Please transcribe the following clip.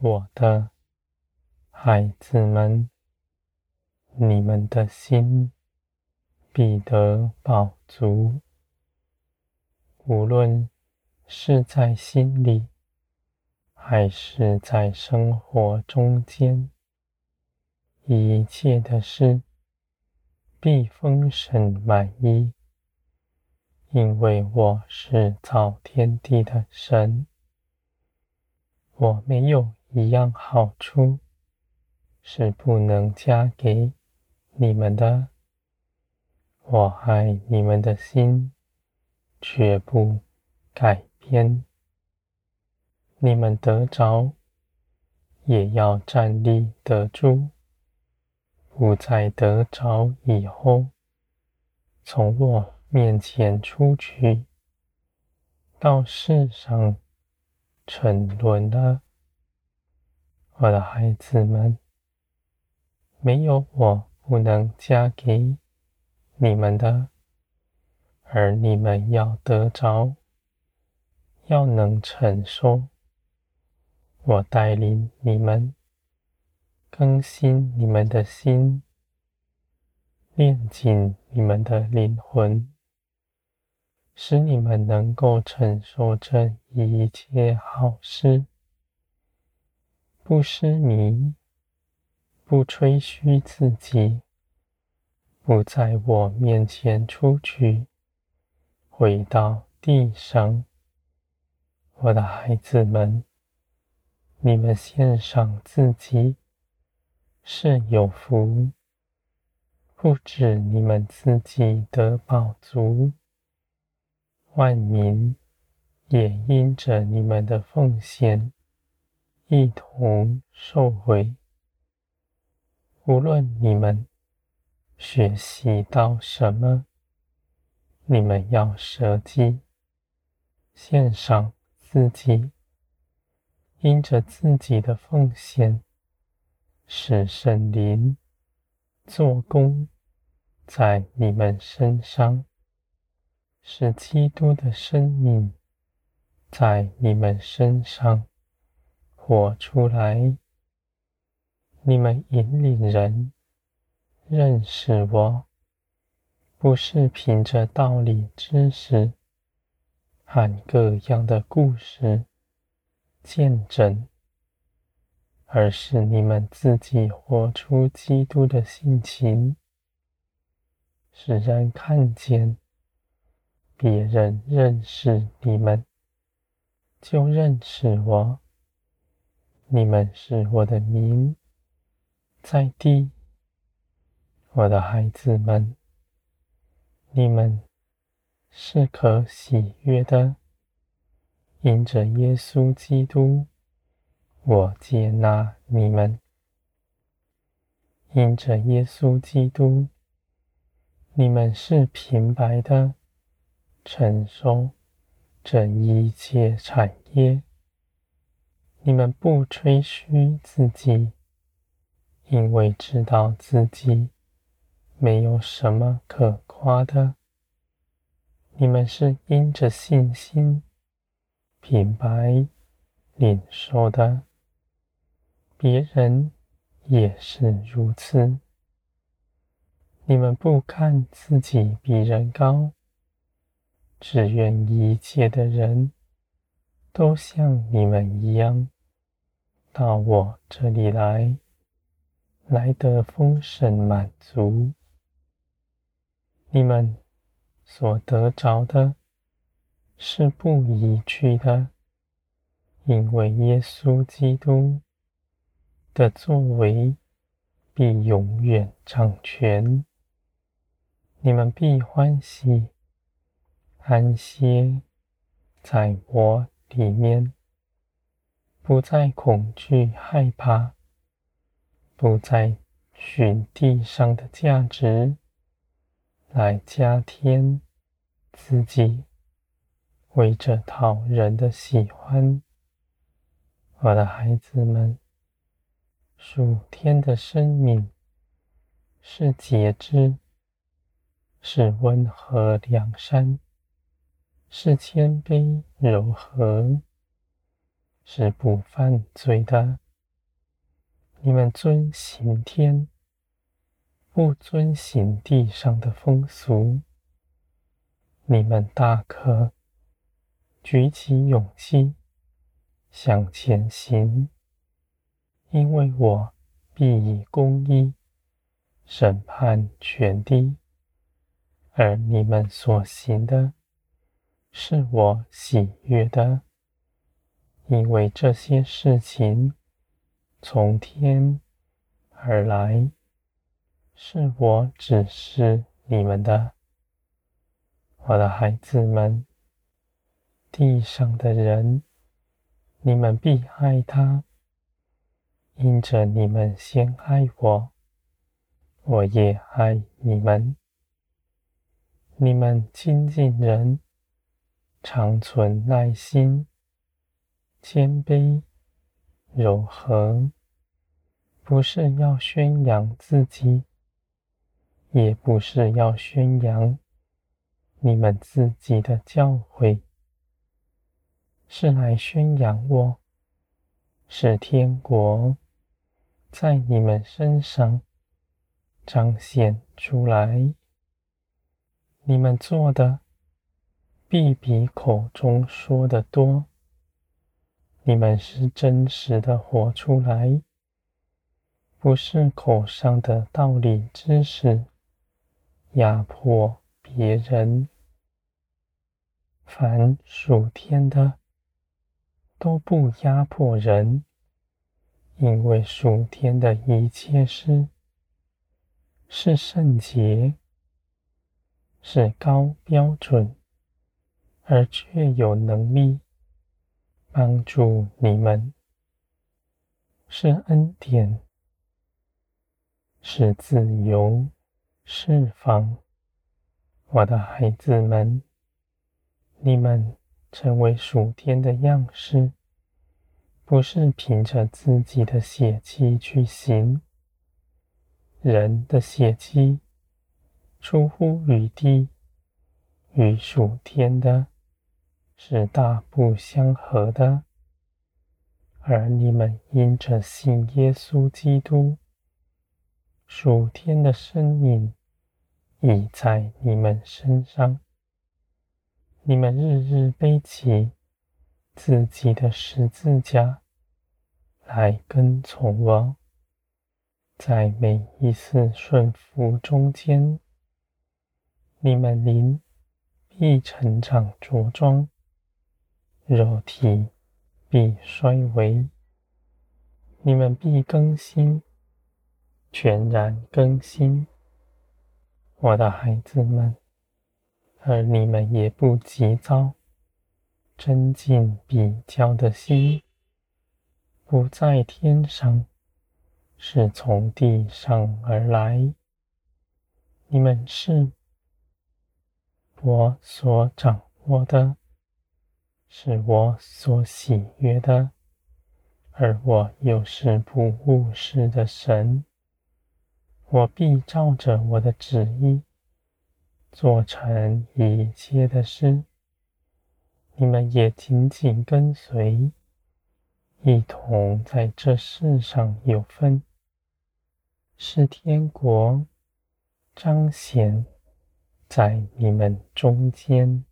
我的孩子们，你们的心必得饱足，无论是在心里，还是在生活中间，一切的事必丰盛满意，因为我是造天地的神，我没有一样好处是不能加给你们的。我爱你们的心绝不改变。你们得着，也要站立得住，不在得着以后，从我面前出去，到世上沉沦了。我的孩子们，没有我不能加给你们的，而你们要得着，要能承受。我带领你们，更新你们的心，炼净你们的灵魂，使你们能够承受这一切好事。不失迷，不吹嘘自己，不在我面前出去，回到地上。我的孩子们，你们献上自己是有福，不止你们自己得饱足，万民也因着你们的奉献。一同受回。无论你们学习到什么，你们要舍己，献上自己，因着自己的奉献，使圣灵做工在你们身上，使基督的生命在你们身上。活出来，你们引领人认识我，不是凭着道理知识和各样的故事见证，而是你们自己活出基督的性情，使人看见，别人认识你们，就认识我。你们是我的民，在地，我的孩子们，你们是可喜悦的。因着耶稣基督，我接纳你们；因着耶稣基督，你们是平白的承受这一切产业。你们不吹嘘自己，因为知道自己没有什么可夸的。你们是因着信心品白领受的，别人也是如此。你们不看自己比人高，只愿一切的人都像你们一样。到我这里来，来得丰盛满足。你们所得着的，是不宜去的，因为耶稣基督的作为必永远掌权。你们必欢喜安歇在我里面。不再恐惧害怕，不再寻地上的价值来加添自己，为着讨人的喜欢。我的孩子们，属天的生命是节制，是温和良善，是谦卑柔和。是不犯罪的，你们遵行天，不遵行地上的风俗。你们大可举起勇气向前行，因为我必以公义审判全地，而你们所行的，是我喜悦的，因为这些事情从天而来，是我指示你们的。我的孩子们，地上的人，你们必爱他，因着你们先爱我，我也爱你们。你们亲近人，常存耐心、谦卑、柔和，不是要宣扬自己，也不是要宣扬。你们自己的教诲，是来宣扬我，使天国在你们身上彰显出来。你们做的必比口中说的多。你们是真实的活出来，不是口上的道理知识压迫别人。凡属天的，都不压迫人，因为属天的一切事是圣洁，是高标准，而却有能力帮助你们，是恩典，是自由释放，我的孩子们。你们成为属天的样式，不是凭着自己的血气去行。人的血气出乎与地，与属天的是大不相合的。而你们因着信耶稣基督，属天的生命已在你们身上。你们日日背起自己的十字架来跟从我，在每一次顺服中间，你们灵必成长茁壮，肉体必衰微，你们必更新，全然更新，我的孩子们。而你们也不急躁，争竞比较的心不在天上，是从地上而来。你们是我所掌握的，是我所喜悦的，而我又是不误事的神。我必照着我的旨意。做成一切的事，你们也紧紧跟随，一同在这世上有分，是天国彰显在你们中间。